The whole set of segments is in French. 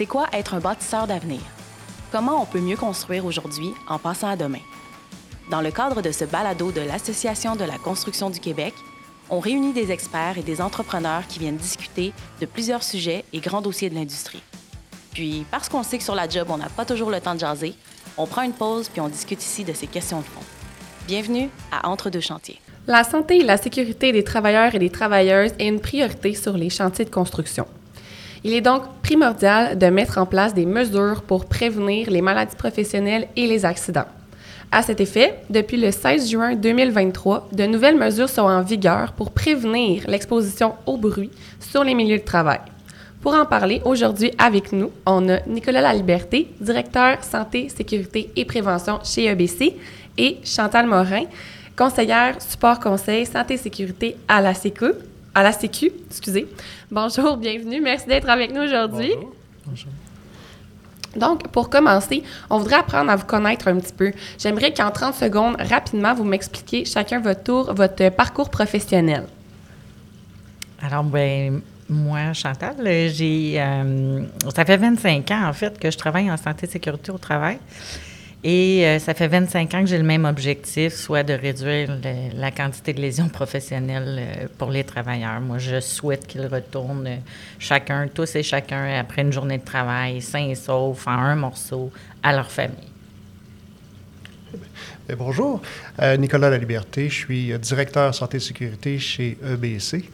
C'est quoi être un bâtisseur d'avenir? Comment on peut mieux construire aujourd'hui en passant à demain? Dans le cadre de ce balado de l'Association de la construction du Québec, on réunit des experts et des entrepreneurs qui viennent discuter de plusieurs sujets et grands dossiers de l'industrie. Puis, parce qu'on sait que sur la job, on n'a pas toujours le temps de jaser, on prend une pause puis on discute ici de ces questions de fond. Bienvenue à Entre deux chantiers. La santé et la sécurité des travailleurs et des travailleuses est une priorité sur les chantiers de construction. Il est donc primordial de mettre en place des mesures pour prévenir les maladies professionnelles et les accidents. À cet effet, depuis le 16 juin 2023, de nouvelles mesures sont en vigueur pour prévenir l'exposition au bruit sur les milieux de travail. Pour en parler aujourd'hui avec nous, on a Nicolas Laliberté, directeur santé, sécurité et prévention chez EBC, et Chantal Morin, conseillère support conseil santé sécurité à la Sécu. À la Sécu, excusez. Bonjour, bienvenue. Merci d'être avec nous aujourd'hui. Bonjour. Bonjour. Donc, pour commencer, on voudrait apprendre à vous connaître un petit peu. J'aimerais qu'en 30 secondes, rapidement, vous m'expliquiez chacun votre tour, votre parcours professionnel. Alors, ben, moi, Chantal, euh, j'ai. euh, ça fait 25 ans, en fait, que je travaille en santé et sécurité au travail. Et euh, ça fait 25 ans que j'ai le même objectif, soit de réduire la quantité de lésions professionnelles euh, pour les travailleurs. Moi, je souhaite qu'ils retournent euh, chacun, tous et chacun, après une journée de travail, sains et saufs, en un morceau, à leur famille. Eh, bonjour, Nicolas Laliberté, je suis directeur santé et sécurité chez EBC.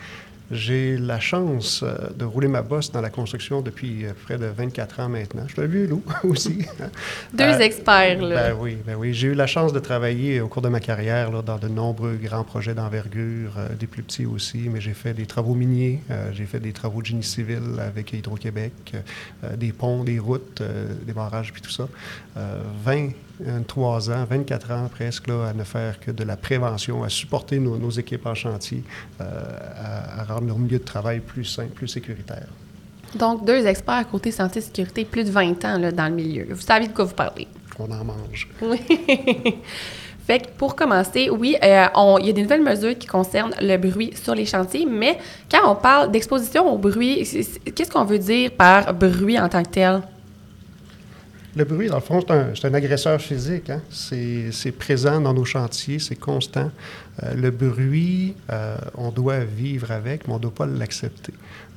J'ai la chance euh, de rouler ma bosse dans la construction depuis euh, près de 24 ans maintenant. Je suis vu vieux loup aussi. Deux euh, experts, là. Ben oui, ben oui. J'ai eu la chance de travailler au cours de ma carrière là, dans de nombreux grands projets d'envergure, des plus petits aussi, mais j'ai fait des travaux miniers, j'ai fait des travaux de génie civil avec Hydro-Québec, des ponts, des routes, des barrages, puis tout ça. 20 trois ans, 24 ans presque, là, à ne faire que de la prévention, à supporter nos, équipes en chantier, euh, à, rendre leur milieu de travail plus sain, plus sécuritaire. Donc, deux experts à côté santé et sécurité, plus de 20 ans là, dans le milieu. Vous savez de quoi vous parlez. On en mange. Oui. fait que pour commencer, oui, euh, il y a des nouvelles mesures qui concernent le bruit sur les chantiers, mais quand on parle d'exposition au bruit, qu'est-ce qu'on veut dire par bruit en tant que tel? Le bruit, dans le fond, c'est un, agresseur physique. hein. C'est c'est présent dans nos chantiers, c'est constant. Euh, le bruit, euh, on doit vivre avec, mais on ne doit pas l'accepter.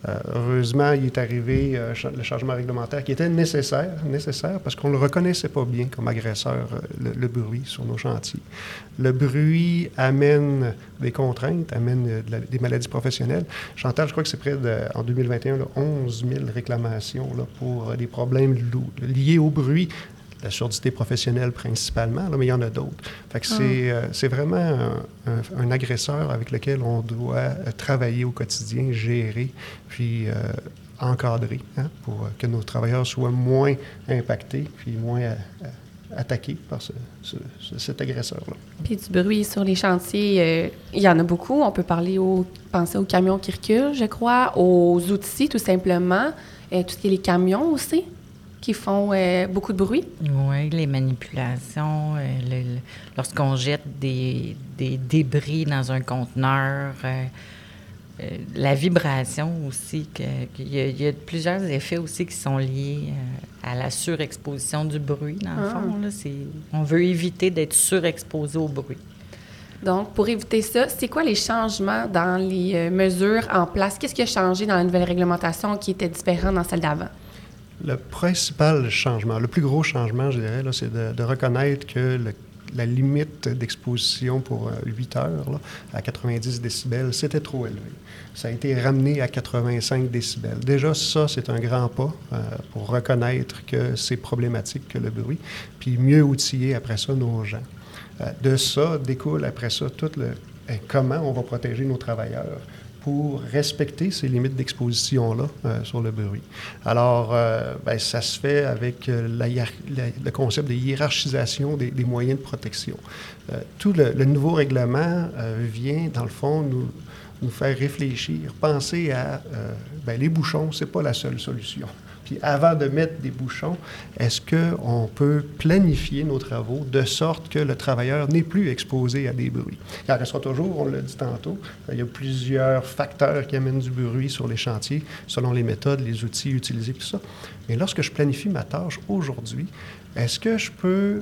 Euh, heureusement, il est arrivé euh, le changement réglementaire qui était nécessaire, nécessaire parce qu'on ne le reconnaissait pas bien comme agresseur, euh, le, bruit sur nos chantiers. Le bruit amène des contraintes, amène des maladies professionnelles. Chantal, je crois que c'est près de, en 2021, là, 11 000 réclamations là, pour des problèmes liés au bruit. La surdité professionnelle principalement, là, mais il y en a d'autres. Fait que c'est, euh, c'est vraiment un, un- un agresseur avec lequel on doit euh, travailler au quotidien, gérer, puis euh, encadrer hein, pour que nos travailleurs soient moins impactés, puis moins attaqués par ce- ce- ce- cet agresseur-là. Puis du bruit sur les chantiers, euh, il y en a beaucoup. On peut parler au, penser aux camions qui reculent, je crois, aux outils tout simplement, euh, tout ce qui est les camions aussi, qui font euh, beaucoup de bruit. Oui, les manipulations, euh, le- le- lorsqu'on jette des, des débris dans un conteneur, euh, la vibration aussi, y, il y a plusieurs effets aussi qui sont liés à la surexposition du bruit, dans le Ah. fond. Là, c'est, on veut éviter d'être surexposé au bruit. Donc, pour éviter ça, c'est quoi les changements dans les mesures en place? Qu'est-ce qui a changé dans la nouvelle réglementation qui était différent dans celle d'avant? Le principal changement, le plus gros changement, je dirais, c'est de, reconnaître que la limite d'exposition pour euh, 8 heures là, à 90 décibels, c'était trop élevé. Ça a été ramené à 85 décibels. Déjà, ça, c'est un grand pas euh, pour reconnaître que c'est problématique que le bruit, puis mieux outiller après ça nos gens. Euh, de ça découle après ça tout le eh, comment on va protéger nos travailleurs pour respecter ces limites d'exposition-là euh, sur le bruit. Alors, euh, ben, ça se fait avec euh, le concept de hiérarchisation des, moyens de protection. Tout le, nouveau règlement vient, dans le fond, nous, faire réfléchir, penser à ben, les bouchons, c'est pas la seule solution. Puis avant de mettre des bouchons, est-ce qu'on peut planifier nos travaux de sorte que le travailleur n'est plus exposé à des bruits? Il en restera toujours, on l'a dit tantôt, il y a plusieurs facteurs qui amènent du bruit sur les chantiers selon les méthodes, les outils utilisés, tout ça. Mais lorsque je planifie ma tâche aujourd'hui, est-ce que je peux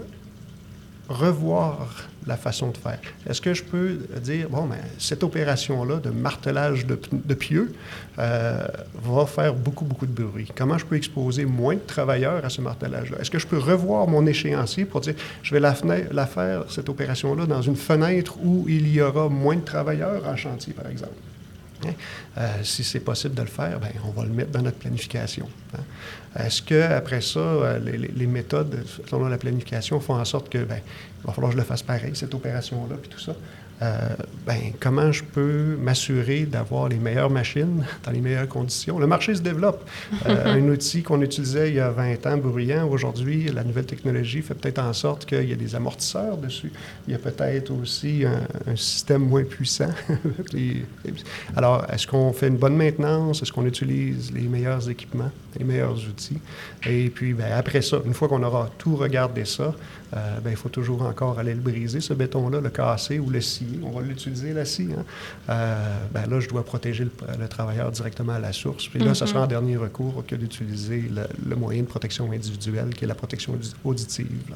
revoir la façon de faire. Est-ce que je peux dire, bon, mais cette opération-là de martelage de, pieux euh, va faire beaucoup, beaucoup de bruit? Comment je peux exposer moins de travailleurs à ce martelage-là? Est-ce que je peux revoir mon échéancier pour dire, je vais la, la faire, cette opération-là, dans une fenêtre où il y aura moins de travailleurs en chantier, par exemple? Hein? Euh, si c'est possible de le faire, bien, on va le mettre dans notre planification. Hein? Est-ce qu'après ça, euh, les, méthodes selon la planification font en sorte que, bien, il va falloir que je le fasse pareil, cette opération-là, puis tout ça? Euh, ben, comment je peux m'assurer d'avoir les meilleures machines dans les meilleures conditions? Le marché se développe. Euh, un outil qu'on utilisait il y a 20 ans, bruyant, aujourd'hui, la nouvelle technologie fait peut-être en sorte qu'il y a des amortisseurs dessus. Il y a peut-être aussi un, système moins puissant. Alors, est-ce qu'on fait une bonne maintenance? Est-ce qu'on utilise les meilleurs équipements, les meilleurs outils? Et puis, ben, après ça, une fois qu'on aura tout regardé ça, euh, ben, il faut toujours encore aller le briser, ce béton-là, le casser ou le scier. On va l'utiliser, la scie. Hein. Euh, ben, là, je dois protéger le, travailleur directement à la source. Puis là, ce sera en mm-hmm. dernier recours que d'utiliser le, moyen de protection individuelle, qui est la protection auditive.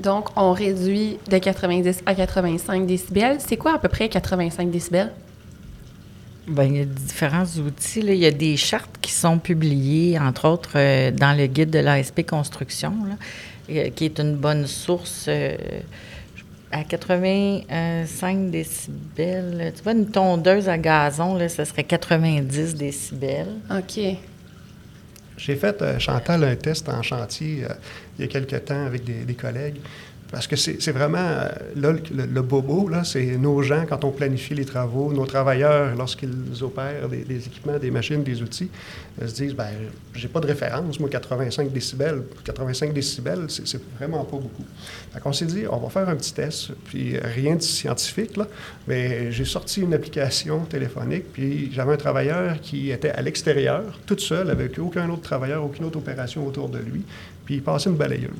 Donc, on réduit de 90 à 85 décibels. C'est quoi à peu près 85 décibels? Bien, il y a différents outils. Il y a des chartes qui sont publiées, entre autres, euh, dans le guide de l'ASP Construction. Là. Euh, qui est une bonne source. Euh, à 85 décibels, tu vois, une tondeuse à gazon, là, ce serait 90 décibels. OK. J'ai fait, euh, Chantal, un test en chantier il y a quelque temps avec des collègues. Parce que c'est vraiment, euh, là, le, bobo, c'est nos gens, quand on planifie les travaux, nos travailleurs, lorsqu'ils opèrent des, équipements, des machines, des outils, ils se disent, ben j'ai pas de référence, moi, 85 décibels. 85 décibels, c'est vraiment pas beaucoup. Donc, on s'est dit, on va faire un petit test, puis rien de scientifique, là, mais j'ai sorti une application téléphonique, puis j'avais un travailleur qui était à l'extérieur, tout seul, avec aucun autre travailleur, aucune autre opération autour de lui, puis il passait une balayeuse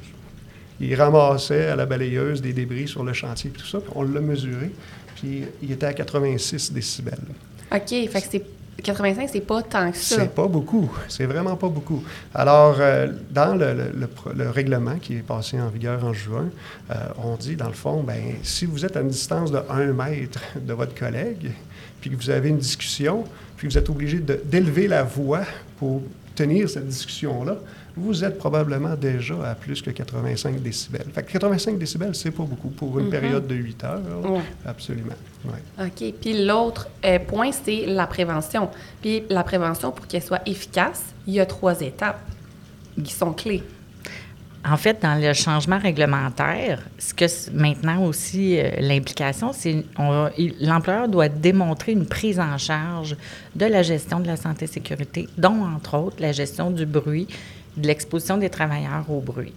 il ramassait à la balayeuse des débris sur le chantier et tout ça. Puis on l'a mesuré, puis il était à 86 décibels. OK, fait que c'est 85, c'est pas tant que ça. C'est pas beaucoup. C'est vraiment pas beaucoup. Alors, euh, dans le, règlement qui est passé en vigueur en juin, euh, on dit, dans le fond, ben si vous êtes à une distance de 1 mètre de votre collègue, puis que vous avez une discussion, puis que vous êtes obligé d'élever la voix pour tenir cette discussion-là, vous êtes probablement déjà à plus que 85 décibels. Fait que 85 décibels, c'est pas beaucoup pour une mhm. période de 8 heures. Absolument. OK. Puis l'autre euh, point, c'est la prévention. Puis la prévention, pour qu'elle soit efficace, il y a trois étapes qui sont clés. En fait, dans le changement réglementaire, ce que maintenant aussi euh, l'implication, c'est l'employeur doit démontrer une prise en charge de la gestion de la santé et sécurité, dont entre autres la gestion du bruit, de l'exposition des travailleurs au bruit.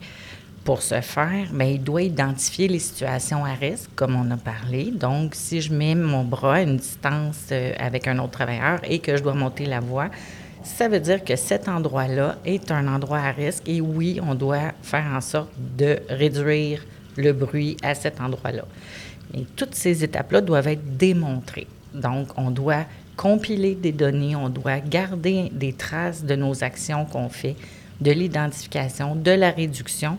Pour ce faire, bien, il doit identifier les situations à risque, comme on a parlé. Donc, si je mets mon bras à une distance euh, avec un autre travailleur et que je dois monter la voix, ça veut dire que cet endroit-là est un endroit à risque et oui, on doit faire en sorte de réduire le bruit à cet endroit-là. Mais toutes ces étapes-là doivent être démontrées. Donc, on doit compiler des données, on doit garder des traces de nos actions qu'on fait de l'identification, de la réduction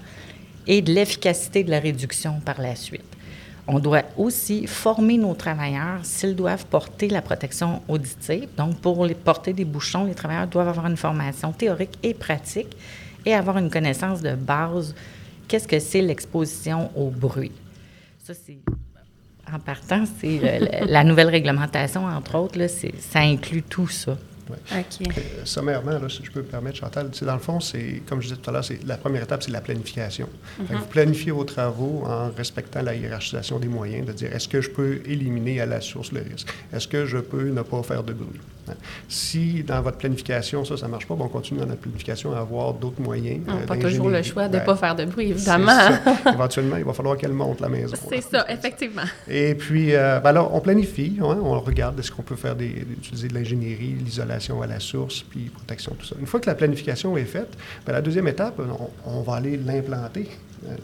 et de l'efficacité de la réduction par la suite. On doit aussi former nos travailleurs s'ils doivent porter la protection auditive. Donc, pour les porter des bouchons, les travailleurs doivent avoir une formation théorique et pratique et avoir une connaissance de base. Qu'est-ce que c'est l'exposition au bruit? Ça, c'est en partant, c'est la nouvelle réglementation, entre autres, là, ça inclut tout ça. Euh, sommairement, là, si je peux me permettre, Chantal, dans le fond, c'est, comme je disais tout à l'heure, la première étape, c'est la planification. Mm-hmm. Vous planifiez vos travaux en respectant la hiérarchisation des moyens, de dire est-ce que je peux éliminer à la source le risque? Est-ce que je peux ne pas faire de bruit? Si dans votre planification, ça, ça ne marche pas, ben, on continue dans notre planification à avoir d'autres moyens. On n'a euh, pas toujours le choix de ne Ben, pas faire de bruit, évidemment. Éventuellement, il va falloir qu'elle monte la maison. C'est ça, effectivement. Et puis, euh, ben alors, on planifie, hein, on regarde est-ce qu'on peut faire des, utiliser de l'ingénierie, l'isolation à la source, puis protection, tout ça. Une fois que la planification est faite, ben, la deuxième étape, on, on va aller l'implanter,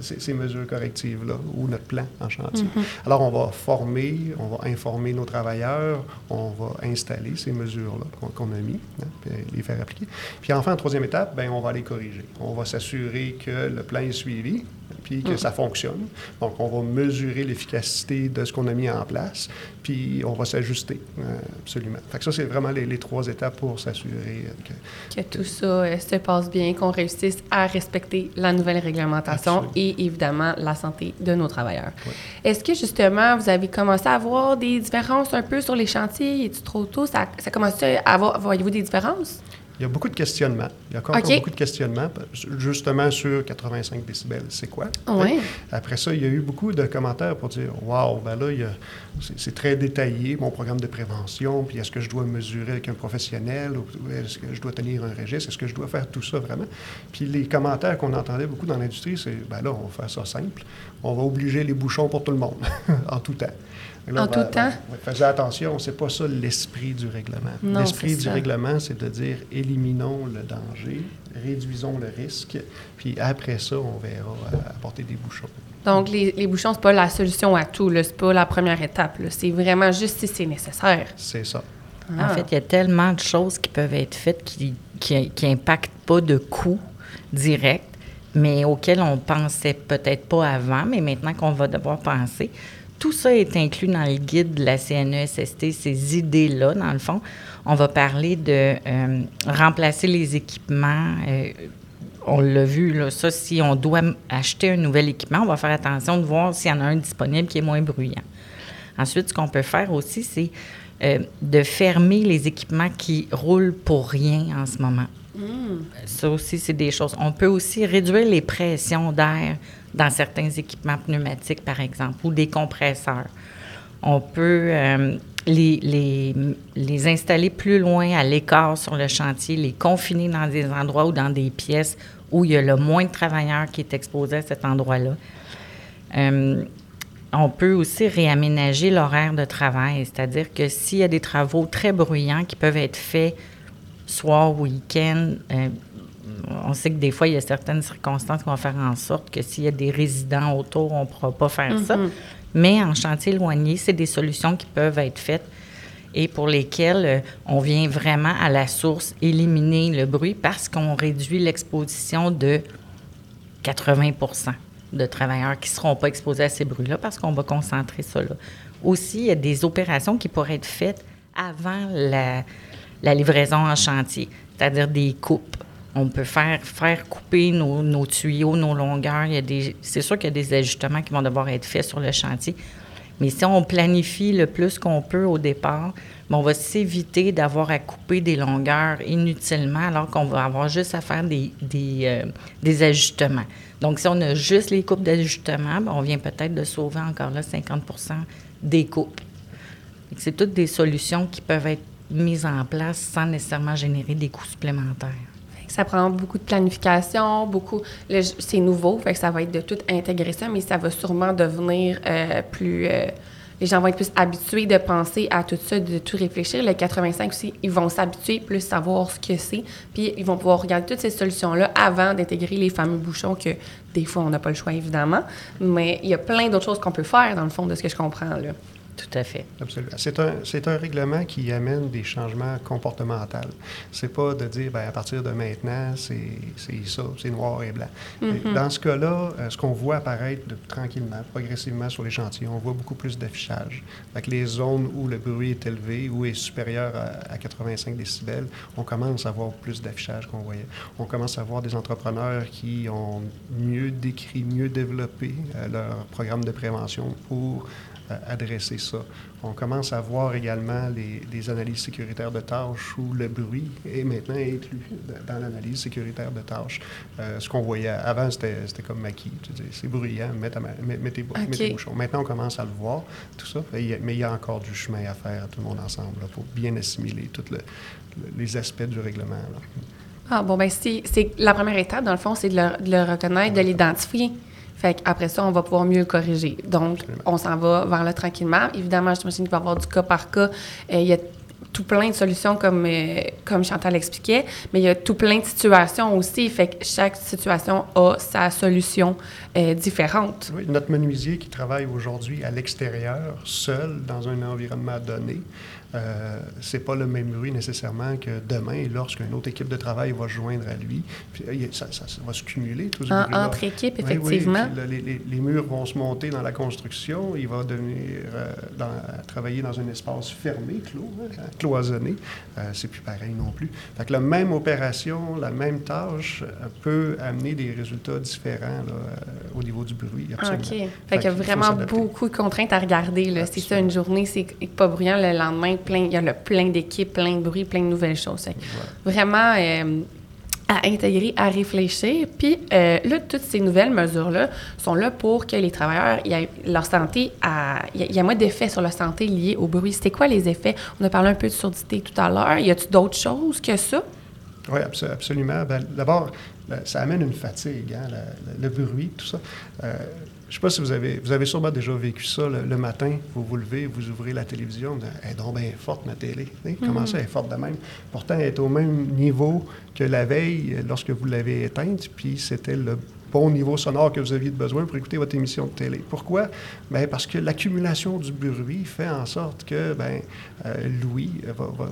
ces, ces mesures correctives-là, ou notre plan en chantier. Alors, on va former, on va informer nos travailleurs, on va installer ces mesures-là qu'on a mis, hein, puis les faire appliquer. Puis enfin, en troisième étape, ben, on va les corriger. On va s'assurer que le plan est suivi, puis que ça fonctionne. Donc, on va mesurer l'efficacité de ce qu'on a mis en place, puis on va s'ajuster, euh, absolument. Fait que ça, c'est vraiment les, les trois étapes pour s'assurer que... Que tout ça euh, se passe bien, qu'on réussisse à respecter la nouvelle réglementation Absolument. et évidemment la santé de nos travailleurs. Est-ce que justement, vous avez commencé à voir des différences un peu sur les chantiers? Est-ce trop tôt? Ça, ça commence à avoir, voyez-vous des différences? Il y a beaucoup de questionnements. Il y a encore beaucoup de questionnements, justement sur 85 décibels, c'est quoi? Oui. Après ça, il y a eu beaucoup de commentaires pour dire Waouh, ben là, c'est c'est très détaillé, mon programme de prévention, puis est-ce que je dois mesurer avec un professionnel, ou est-ce que je dois tenir un registre, est-ce que je dois faire tout ça vraiment? Puis les commentaires qu'on entendait beaucoup dans l'industrie, c'est Ben là, on va faire ça simple, on va obliger les bouchons pour tout le monde, en tout temps. Là, En ben, tout temps? ouais, Faisez attention, c'est pas ça l'esprit du règlement. L'esprit du ça. règlement, c'est de dire éliminons le danger, réduisons le risque, puis après ça, on verra euh, apporter des bouchons. Donc, les, les bouchons, c'est pas la solution à tout, c'est pas la première étape. C'est vraiment juste si c'est nécessaire. C'est ça. Ah. En fait, il y a tellement de choses qui peuvent être faites qui qui, qui impactent pas de coûts directs, mais auxquels on pensait peut-être pas avant, mais maintenant qu'on va devoir penser. Tout ça est inclus dans le guide de la CNESST, ces idées-là, dans le fond. On va parler de euh, remplacer les équipements. euh, on l'a vu, là, ça, si on doit acheter un nouvel équipement, on va faire attention de voir s'il y en a un disponible qui est moins bruyant. Ensuite, ce qu'on peut faire aussi, c'est euh, de fermer les équipements qui roulent pour rien en ce moment. Ça aussi, c'est des choses. On peut aussi réduire les pressions d'air dans certains équipements pneumatiques, par exemple, ou des compresseurs. On peut euh, les, les, les installer plus loin à l'écart sur le chantier, les confiner dans des endroits ou dans des pièces où il y a le moins de travailleurs qui est exposé à cet endroit-là. Euh, on peut aussi réaménager l'horaire de travail, c'est-à-dire que s'il y a des travaux très bruyants qui peuvent être faits soir, week-end, euh, on sait que des fois, il y a certaines circonstances qui vont faire en sorte que s'il y a des résidents autour, on ne pourra pas faire ça. Mais en chantier éloigné, c'est des solutions qui peuvent être faites et pour lesquelles euh, on vient vraiment à la source éliminer le bruit parce qu'on réduit l'exposition de 80% de travailleurs qui ne seront pas exposés à ces bruits-là parce qu'on va concentrer ça là. Aussi, il y a des opérations qui pourraient être faites avant la, la livraison en chantier, c'est-à-dire des coupes. On peut faire, faire couper nos, tuyaux, nos longueurs. Il y a des, c'est sûr qu'il y a des ajustements qui vont devoir être faits sur le chantier. Mais si on planifie le plus qu'on peut au départ, ben, on va s'éviter d'avoir à couper des longueurs inutilement alors qu'on va avoir juste à faire des, des, euh, ajustements. Donc, si on a juste les coupes d'ajustement, ben, on vient peut-être de sauver encore là 50% des coupes. C'est toutes des solutions qui peuvent être mises en place sans nécessairement générer des coûts supplémentaires. Ça prend beaucoup de planification, beaucoup. C'est nouveau, ça va être de tout intégrer ça, mais ça va sûrement devenir euh, plus. euh, les gens vont être plus habitués de penser à tout ça, de tout réfléchir. Le 85 aussi, ils vont s'habituer, plus savoir ce que c'est, puis ils vont pouvoir regarder toutes ces solutions-là avant d'intégrer les fameux bouchons que des fois on n'a pas le choix évidemment, mais il y a plein d'autres choses qu'on peut faire dans le fond de ce que je comprends là. Tout à fait. Absolument. C'est un, c'est un règlement qui amène des changements comportementaux. C'est pas de dire, ben, à partir de maintenant, c'est c'est ça, c'est noir et blanc. Et Dans ce cas-là, euh, ce qu'on voit apparaître de- tranquillement, progressivement sur les chantiers, on voit beaucoup plus d'affichage. Fait que les zones où le bruit est élevé, ou est supérieur à, à 85 décibels, on commence à voir plus d'affichage qu'on voyait. On commence à voir des entrepreneurs qui ont mieux décrit, mieux développé euh, leur programme de prévention pour adresser ça. On commence à voir également les, analyses sécuritaires de tâches où le bruit est maintenant inclus dans l'analyse sécuritaire de tâches. Euh, ce qu'on voyait avant, c'était comme maquis. C'est bruyant, mets, tes, bouchons. Maintenant, on commence à le voir, tout ça. Mais il y a encore du chemin à faire, tout le monde ensemble, pour bien assimiler tous les aspects du règlement. Ah, bon, ben c'est la première étape, dans le fond, c'est de, le reconnaître, de l'identifier. Fait après ça, on va pouvoir mieux corriger. Donc, on s'en va vers là tranquillement. Évidemment, je m'imagine qu'il va y avoir du cas par cas. Euh, il y a tout plein de solutions comme, euh, comme Chantal expliquait, mais il y a tout plein de situations aussi. Fait que chaque situation a sa solution euh, différente. Oui, notre menuisier qui travaille aujourd'hui à l'extérieur, seul, dans un environnement donné, euh, c'est pas le même bruit nécessairement que demain, lorsqu'une autre équipe de travail va se joindre à lui. Puis, euh, ça, va se cumuler, tout ce Entre équipes, effectivement. les, murs vont se monter dans la construction. Il va devenir euh, travailler dans un espace fermé, clos, hein, cloisonné. Euh, c'est plus pareil non plus. Fait que la même opération, la même tâche peut amener des résultats différents au niveau du bruit. Absolument. OK. Fait, fait qu'il y a vraiment beaucoup de contraintes à regarder. C'est ça, une journée, c'est pas bruyant. Le lendemain, il y a le plein d'équipes, plein de bruit, plein de nouvelles choses. Vraiment euh, à intégrer, à réfléchir. Puis euh, là, toutes ces nouvelles mesures-là sont là pour que les travailleurs, leur santé, il y, a moins d'effets sur la santé liés au bruit. C'était quoi les effets? On a parlé un peu de surdité tout à l'heure. Y a-t-il d'autres choses que ça? Oui, absolument. Ben, d'abord, ça amène une fatigue, hein, le, bruit, tout ça. Euh, je ne sais pas si vous avez, vous avez sûrement déjà vécu ça le, matin, vous vous levez, vous ouvrez la télévision, elle est donc bien forte, ma télé. Comment mm-hmm. ça, elle est forte de même? Pourtant, elle est au même niveau que la veille lorsque vous l'avez éteinte, puis c'était le bon niveau sonore que vous aviez besoin pour écouter votre émission de télé. Pourquoi? Bien, parce que l'accumulation du bruit fait en sorte que ben, euh, Louis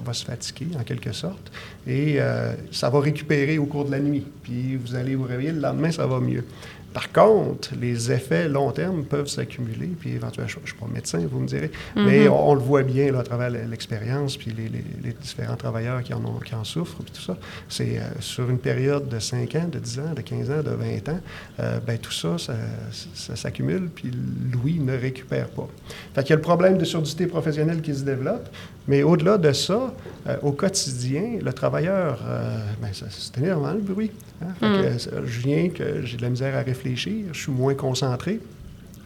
va, se fatiguer, en quelque sorte, et euh, ça va récupérer au cours de la nuit. Puis vous allez vous réveiller, le lendemain, ça va mieux. Par contre, les effets long terme peuvent s'accumuler, puis éventuellement, je ne suis pas médecin, vous me direz, mais on, le voit bien là, à travers l'expérience, puis les, différents travailleurs qui en, ont, qui en souffrent, puis tout ça. C'est euh, sur une période de 5 ans, de 10 ans, de 15 ans, de 20 ans, euh, ben, tout ça, ça, s'accumule, puis Louis ne récupère pas. Fait qu'il y a le problème de surdité professionnelle qui se développe, mais au-delà de ça, euh, au quotidien, le travailleur, ben, c'est énormément le bruit. Hein? Mm. je viens que j'ai de la misère à réfléchir je suis moins concentré,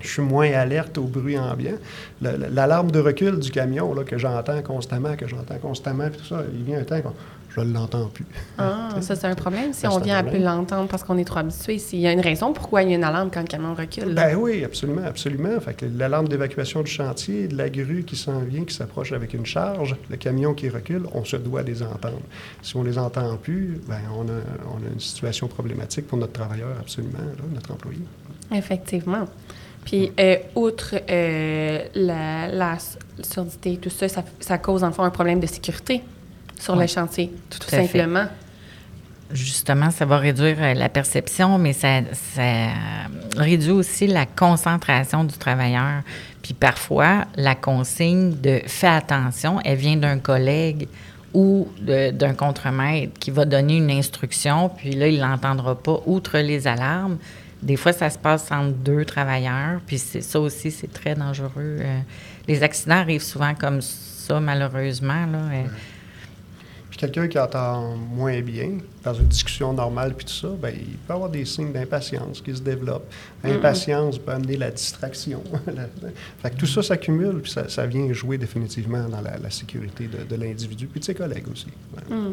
je suis moins alerte au bruit ambiant. L'alarme de recul du camion là, que j'entends constamment, que j'entends constamment, tout ça, il vient un temps qu'on je ne l'entends plus. Ah, ça, c'est un problème si on vient à plus l'entendre parce qu'on est trop habitué. S'il y a une raison pourquoi il y a une alarme quand le camion recule. Ben oui, absolument, absolument. Fait que l'alarme d'évacuation du chantier, de la grue qui s'en vient, qui s'approche avec une charge, le camion qui recule, on se doit les entendre. Si on ne les entend plus, ben on, a, on a une situation problématique pour notre travailleur, absolument, notre employé. Effectivement. Puis, euh, outre euh, la, surdité, tout ça, ça, ça, cause en fait un problème de sécurité sur le chantier, tout, simplement. Justement, ça va réduire euh, la perception, mais ça, réduit aussi la concentration du travailleur. Puis parfois, la consigne de fais attention, elle vient d'un collègue ou d'un contremaître qui va donner une instruction, puis là, il ne l'entendra pas, outre les alarmes. Des fois, ça se passe entre deux travailleurs, puis ça aussi, c'est très dangereux. Euh. les accidents arrivent souvent comme ça, malheureusement. Là. Euh quelqu'un qui entend moins bien, dans une discussion normale, puis tout ça, bien, il peut avoir des signes d'impatience qui se développent. L'impatience peut amener la distraction. fait que tout ça s'accumule, puis ça, vient jouer définitivement dans la, sécurité de, l'individu, puis de ses collègues aussi. Mm.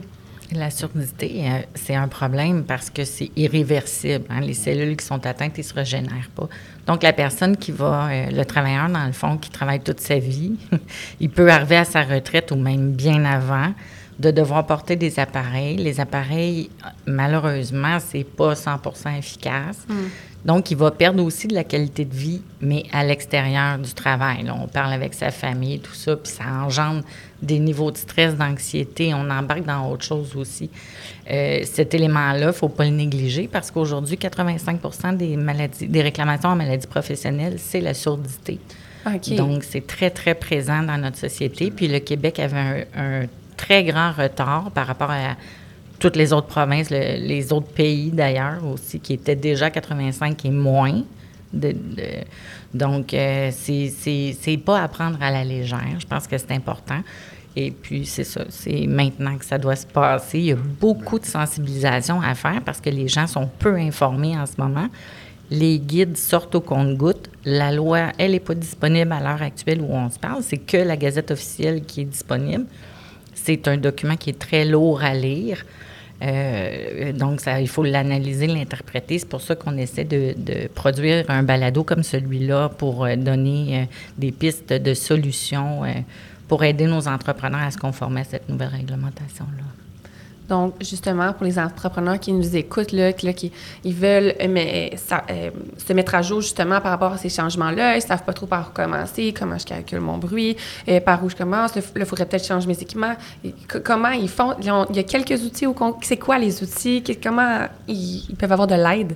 La surdité, euh, c'est un problème parce que c'est irréversible. Hein. Les cellules qui sont atteintes, ils ne se régénèrent pas. Donc, la personne qui va, euh, le travailleur, dans le fond, qui travaille toute sa vie, il peut arriver à sa retraite ou même bien avant, de devoir porter des appareils. Les appareils, malheureusement, c'est pas 100% efficace. Hmm. Donc, il va perdre aussi de la qualité de vie, mais à l'extérieur du travail. on parle avec sa famille, tout ça, puis ça engendre des niveaux de stress, d'anxiété. On embarque dans autre chose aussi. Euh, cet élément-là, il ne faut pas le négliger parce qu'aujourd'hui, 85 des maladies, des réclamations en maladies professionnelles, c'est la surdité. Donc, c'est très, très présent dans notre société. Puis le Québec avait un très grand retard par rapport à toutes les autres provinces, les autres pays d'ailleurs aussi, qui étaient déjà 85 et moins. donc, euh, c'est pas à prendre à la légère. Je pense que c'est important. Et puis, c'est ça, c'est maintenant que ça doit se passer. Il y a beaucoup de sensibilisation à faire parce que les gens sont peu informés en ce moment. Les guides sortent au compte-gouttes. La loi, elle n'est pas disponible à l'heure actuelle où on se parle. C'est que la Gazette officielle qui est disponible. C'est un document qui est très lourd à lire. Euh, donc, il faut l'analyser, l'interpréter. C'est pour ça qu'on essaie de, produire un balado comme celui-là pour euh, donner euh, des pistes de solutions pour aider nos entrepreneurs à se conformer à cette nouvelle réglementation-là. Donc, justement, pour les entrepreneurs qui nous écoutent, là, qui ils veulent mais, se mettre à jour justement par rapport à ces changements-là, ils ne savent pas trop par où commencer, comment je calcule mon bruit, par où je commence, là, il faudrait peut-être changer mes équipements. comment ils font? il y a quelques outils. C'est quoi les outils? Comment ils peuvent avoir de l'aide?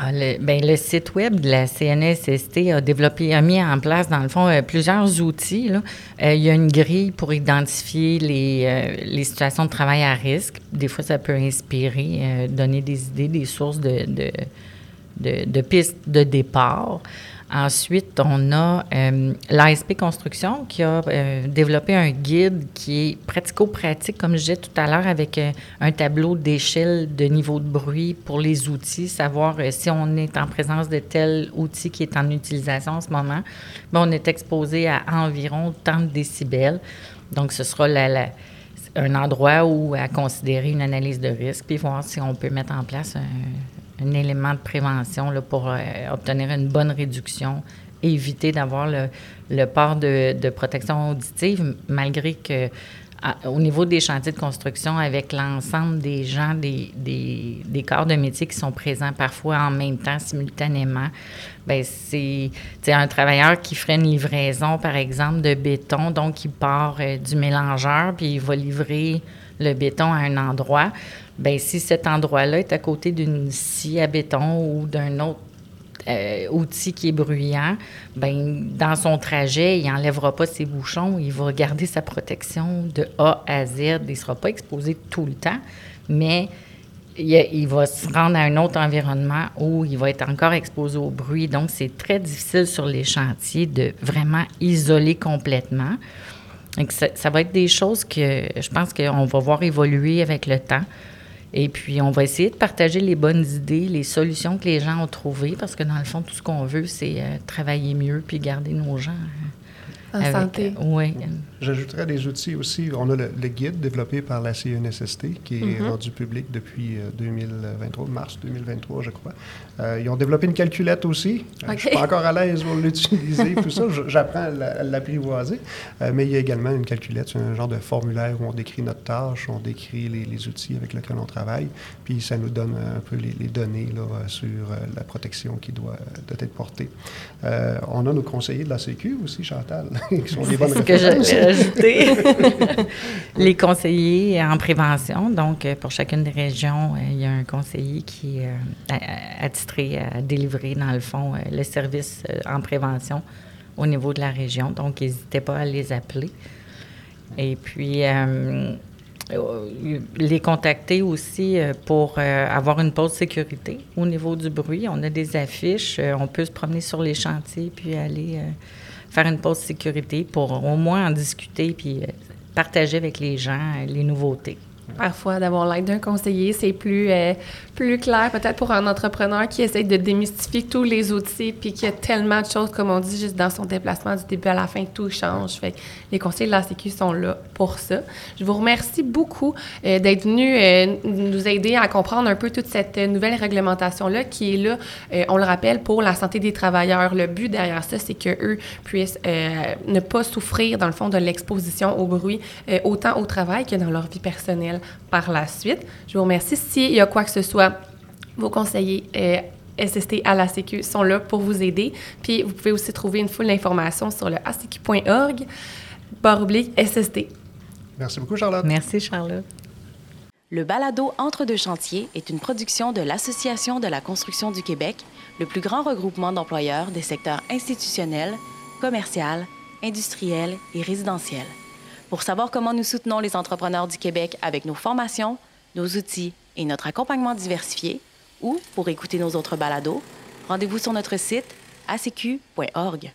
Ah, le, ben, le site web de la CNSST a développé, a mis en place, dans le fond, euh, plusieurs outils. Euh, il y a une grille pour identifier les, euh, les, situations de travail à risque. Des fois, ça peut inspirer, donner des idées, des sources de, de, de, de pistes de départ. Ensuite, on a euh, l'ASP Construction qui a euh, développé un guide qui est pratico-pratique, comme je disais tout à l'heure, avec euh, un tableau d'échelle de niveau de bruit pour les outils, savoir si on est en présence de tel outil qui est en utilisation en ce moment. On est exposé à environ tant de décibels. Donc, ce sera un endroit où à considérer une analyse de risque, puis voir si on peut mettre en place un un élément de prévention là, pour euh, obtenir une bonne réduction, éviter d'avoir le, port de, protection auditive, malgré que au niveau des chantiers de construction, avec l'ensemble des gens, des, corps de métier qui sont présents parfois en même temps, simultanément, ben c'est un travailleur qui ferait une livraison, par exemple, de béton, donc il part euh, du mélangeur, puis il va livrer le béton à un endroit. Bien, si cet endroit-là est à côté d'une scie à béton ou d'un autre euh, outil qui est bruyant, ben dans son trajet, il n'enlèvera pas ses bouchons, il va garder sa protection de A à Z. Il ne sera pas exposé tout le temps, mais il, va se rendre à un autre environnement où il va être encore exposé au bruit. Donc, c'est très difficile sur les chantiers de vraiment isoler complètement. Donc, ça va être des choses que je pense qu'on va voir évoluer avec le temps. Et puis, on va essayer de partager les bonnes idées, les solutions que les gens ont trouvées, parce que dans le fond, tout ce qu'on veut, c'est euh, travailler mieux puis garder nos gens. En santé. Euh, oui. J'ajouterais des outils aussi. On a le, guide développé par la CNSST qui est mm-hmm. rendu public depuis 2023, euh, mars 2023, je crois. Euh, ils ont développé une calculette aussi. Euh, je ne suis pas encore à l'aise pour l'utiliser, tout ça. J'apprends à l'apprivoiser. mais il y a également une calculette, c'est un genre de formulaire où on décrit notre tâche, on décrit les, outils avec lesquels on travaille, puis ça nous donne un peu les, données là, sur la protection qui doit, être portée. on a nos conseillers de la Sécu aussi, Chantal, des bonnes références. les conseillers en prévention. Donc, euh, pour chacune des régions, euh, il y a un conseiller qui est euh, attitré à délivrer, dans le fond, le service en prévention au niveau de la région. Donc, n'hésitez pas à les appeler. Et puis, les contacter aussi pour avoir une pause sécurité au niveau du bruit. On a des affiches, on peut se promener sur les chantiers puis aller faire une pause sécurité pour au moins en discuter puis euh, partager avec les gens euh, les nouveautés. Parfois, d'avoir l'aide d'un conseiller, c'est plus, euh, plus clair, peut-être pour un entrepreneur qui essaie de démystifier tous les outils, puis qui a tellement de choses, comme on dit, juste dans son déplacement du début à la fin, tout change. Fait que les conseillers de la Sécu sont là pour ça. Je vous remercie beaucoup euh, d'être venu euh, nous aider à comprendre un peu toute cette nouvelle réglementation-là qui est là, on le rappelle, pour la santé des travailleurs. Le but derrière ça, c'est qu'eux puissent ne pas souffrir, dans le fond, de l'exposition au bruit, autant au travail que dans leur vie personnelle par la suite. Je vous remercie. S'il y a quoi que ce soit, vos conseillers euh, SST à la Sécu sont là pour vous aider. Puis vous pouvez aussi trouver une foule d'informations sur le acq.org, barre oblique SST. Merci beaucoup, Charlotte. Merci, Charlotte. Le balado Entre deux chantiers est une production de l'Association de la construction du Québec, le plus grand regroupement d'employeurs des secteurs institutionnels, commercial, industriel et résidentiel. Pour savoir comment nous soutenons les entrepreneurs du Québec avec nos formations, nos outils et notre accompagnement diversifié, ou pour écouter nos autres balados, rendez-vous sur notre site acq.org.